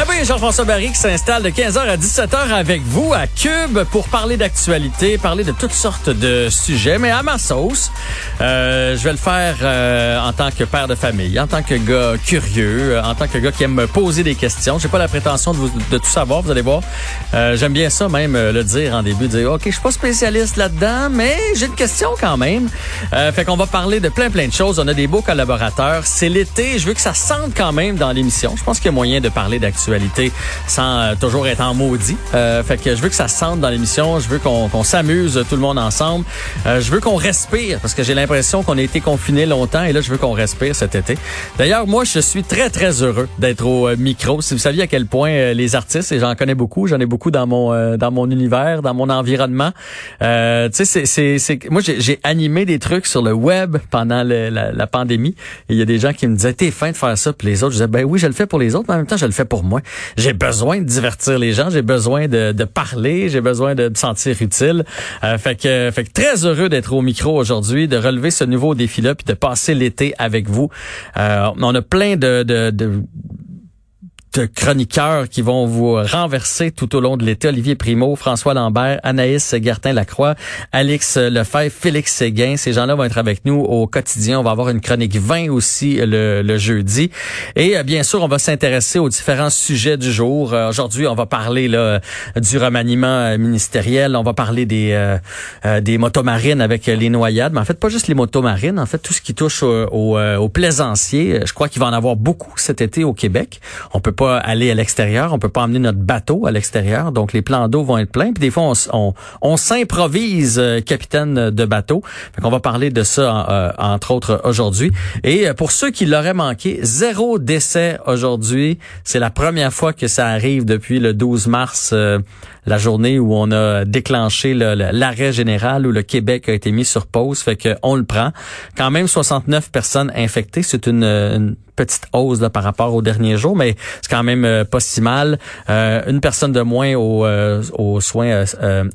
Ah oui, Jean-François Barry qui s'installe de 15h à 17h avec vous à Cube pour parler d'actualité, parler de toutes sortes de sujets, mais à ma sauce. Euh, je vais le faire euh, en tant que père de famille, en tant que gars curieux, euh, en tant que gars qui aime me poser des questions. J'ai pas la prétention de, vous, de tout savoir, vous allez voir. Euh, J'aime bien ça même le dire en début, dire ok, je suis pas spécialiste là-dedans, mais j'ai une question quand même. fait qu'on va parler de plein plein de choses. On a des beaux collaborateurs. C'est l'été, je veux que ça sente quand même dans l'émission. Je pense qu'il y a moyen de parler d'actualité sans euh, toujours être en maudit. Euh, fait que je veux que ça se sente dans l'émission. Je veux qu'on s'amuse tout le monde ensemble. Euh, je veux qu'on respire parce que j'ai l'impression qu'on a été confiné longtemps et là je veux qu'on respire cet été. D'ailleurs, moi je suis très très heureux d'être au micro. Si vous saviez à quel point les artistes et j'en connais beaucoup, j'en ai beaucoup dans mon dans mon univers, dans mon environnement. tu sais, c'est moi j'ai animé des trucs sur le web pendant la, la, pandémie. Il y a des gens qui me disaient t'es fin de faire ça, puis les autres je disais ben oui je le fais pour les autres, mais en même temps je le fais pour moi. J'ai besoin de divertir les gens, j'ai besoin de, parler, j'ai besoin de me sentir utile. Euh, fait que, fait que très heureux d'être au micro aujourd'hui, de relever ce nouveau défi-là, puis de passer l'été avec vous. Euh, on a plein de, de de chroniqueurs qui vont vous renverser tout au long de l'été. Olivier Primo, François Lambert, Anaïs Gertin-Lacroix, Alex Lefebvre, Félix Séguin. Ces gens-là vont être avec nous au quotidien. On va avoir une chronique 20 aussi le, le jeudi. Et euh, bien sûr, on va s'intéresser aux différents sujets du jour. Euh, aujourd'hui, on va parler là, du remaniement euh, ministériel. On va parler des, euh, des motomarines avec les noyades. Mais en fait, pas juste les motomarines. En fait, tout ce qui touche aux au, plaisanciers. Je crois qu'il va en avoir beaucoup cet été au Québec. On peut pas aller à l'extérieur, on peut pas emmener notre bateau à l'extérieur, donc les plans d'eau vont être pleins. Puis des fois, on, on, s'improvise euh, capitaine de bateau. Fait qu'on va parler de ça, euh, entre autres, aujourd'hui. Et euh, pour ceux qui l'auraient manqué, zéro décès aujourd'hui. C'est la première fois que ça arrive depuis le 12 mars la journée où on a déclenché l'arrêt général où le Québec a été mis sur pause. Fait qu'on le prend. Quand même 69 personnes infectées. C'est une, petite hausse là, par rapport aux derniers jours, mais c'est quand même euh, pas si mal. Euh, une personne de moins aux, euh, soins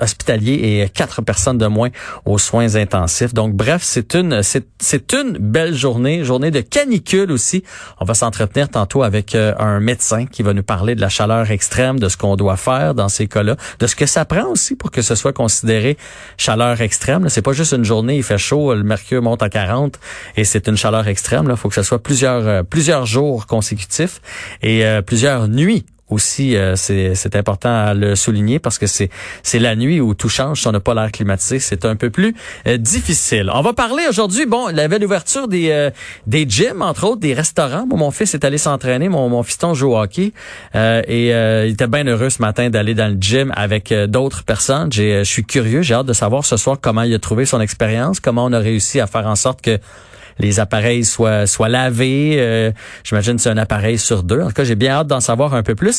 hospitaliers et quatre personnes de moins aux soins intensifs. Donc bref, c'est une c'est, une belle journée, journée de canicule aussi. On va s'entretenir tantôt avec un médecin qui va nous parler de la chaleur extrême, de ce qu'on doit faire dans ces cas-là de ce que ça prend aussi pour que ce soit considéré chaleur extrême. C'est pas juste une journée, il fait chaud, le mercure monte à 40 et c'est une chaleur extrême. Il faut que ce soit plusieurs euh, plusieurs jours consécutifs et euh, plusieurs nuits aussi, euh, c'est important à le souligner parce que c'est la nuit où tout change. Si on n'a pas l'air climatisé, c'est un peu plus euh, difficile. On va parler aujourd'hui, bon, la belle ouverture des euh, des gyms, entre autres, des restaurants. mon fils est allé s'entraîner, mon, mon fiston joue au hockey et il était bien heureux ce matin d'aller dans le gym avec d'autres personnes. Je suis curieux, j'ai hâte de savoir ce soir comment il a trouvé son expérience, comment on a réussi à faire en sorte que les appareils soient, soient lavés. Euh, j'imagine c'est un appareil sur deux. En tout cas, j'ai bien hâte d'en savoir un peu plus.